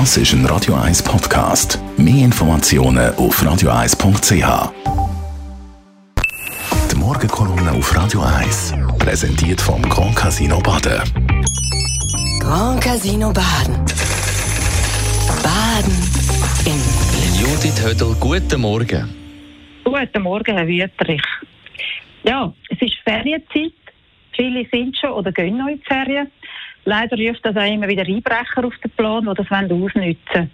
Das ist ein Radio 1 Podcast. Mehr Informationen auf radio1.ch. Die Morgenkolumne auf Radio 1 präsentiert vom Grand Casino Baden. Grand Casino Baden. Baden im Judith Hödel, guten Morgen. Guten Morgen, Herr Wüterich. Ja, es ist Ferienzeit. Viele sind schon oder gehen noch in die Ferien. Leider ruft das auch immer wieder Einbrecher auf den Plan, die das ausnutzen wollen.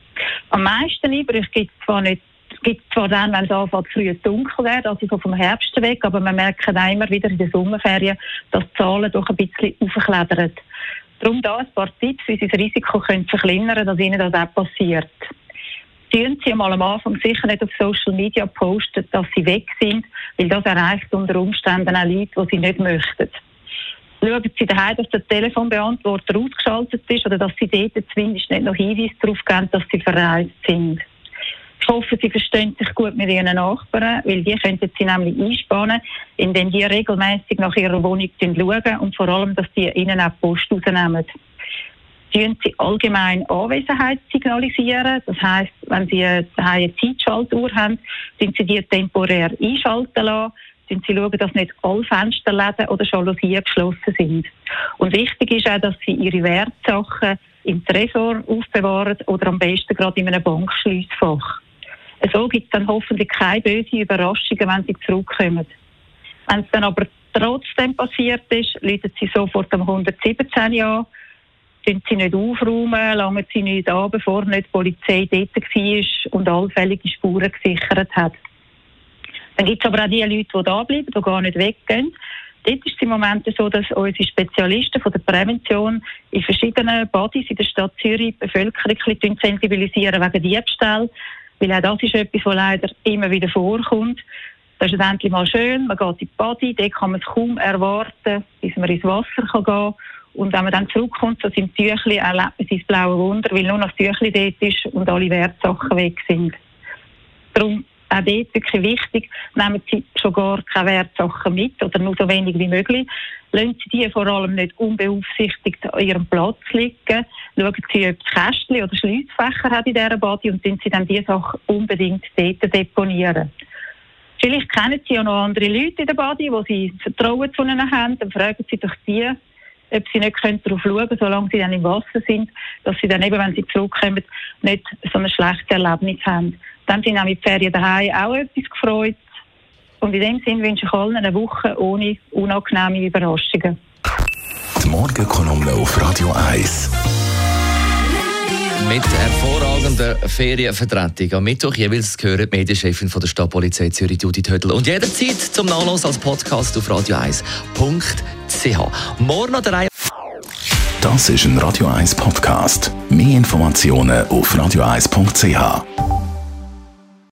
Am meisten Einbrüche gibt es zwar nicht gibt zwar dann, wenn es anfängt, früh dunkel wird, also so vom Herbst weg, aber man merkt auch immer wieder in den Sommerferien, dass die Zahlen doch ein bisschen aufklettern. Darum da ein paar Tipps, wie Sie das Risiko können verkleinern dass Ihnen das auch passiert. Tun Sie mal am Anfang sicher nicht auf Social Media posten, dass Sie weg sind, weil das erreicht unter Umständen auch Leute, die Sie nicht möchten schauen Sie daheim, dass der Telefonbeantworter ausgeschaltet ist oder dass Sie dort zumindest nicht noch Hinweise darauf geben, dass Sie verreist sind. Ich hoffe, Sie verstehen sich gut mit Ihren Nachbarn, weil die könnten Sie nämlich einspannen, indem die regelmäßig nach Ihrer Wohnung schauen und vor allem, dass die Ihnen auch Post rausnehmen. Tun Sie allgemein Anwesenheit signalisieren. Das heisst, wenn Sie eine Zeitschaltuhr haben, sind Sie die temporär einschalten lassen und sie schauen, dass nicht alle Fensterläden oder Jalousien geschlossen sind. Und wichtig ist auch, dass sie ihre Wertsachen im Tresor aufbewahren oder am besten gerade in einem Bankschliessfach. So gibt es dann hoffentlich keine bösen Überraschungen, wenn sie zurückkommen. Wenn es dann aber trotzdem passiert ist, läuten sie sofort am 117 an, sind sie nicht aufräumen, langen sie nicht an, bevor nicht die Polizei dort war und allfällige Spuren gesichert hat. Dann gibt es aber auch die Leute, die da bleiben, die gar nicht weggehen. Dort ist es im Moment so, dass unsere Spezialisten von der Prävention in verschiedenen Bodies in der Stadt Zürich die Bevölkerung sensibilisieren wegen Diebstahl. Weil auch das ist etwas, was leider immer wieder vorkommt. Das ist endlich mal schön, man geht in die Body, dort kann man es kaum erwarten, bis man ins Wasser kann gehen Und wenn man dann zurückkommt, so sind Tüchli, erlebt man sein blaue Wunder, weil nur noch das Tüchli dort ist und alle Wertsachen weg sind. Darum auch dort wirklich wichtig, nehmen Sie schon gar keine Wertsachen mit oder nur so wenig wie möglich. Lassen Sie die vor allem nicht unbeaufsichtigt an Ihrem Platz liegen. Schauen Sie, ob es Kästchen oder Schliessfächer hat in dieser Body und sind Sie dann diese Sachen unbedingt dort deponieren. Vielleicht kennen Sie ja noch andere Leute in der Body, wo Sie Vertrauen zu ihnen haben. Dann fragen Sie doch die, ob sie nicht darauf schauen können, solange sie dann im Wasser sind, dass sie dann eben, wenn sie zurückkommen, nicht so ein schlechtes Erlebnis haben. Dann sind auch mit Ferien daheim auch etwas gefreut. Und in dem Sinne wünsche ich allen eine Woche ohne unangenehme Überraschungen. Die Morgenkolumne auf Radio 1. Mit hervorragender Ferienvertretung. Am Mittwoch jeweils gehört die Medienchefin von der Stadtpolizei Zürich, Judith Hödel. Und jederzeit zum Nachlass als Podcast auf radio1.ch. Morgen an der Reihe. Das ist ein Radio 1 Podcast. Mehr Informationen auf radio1.ch.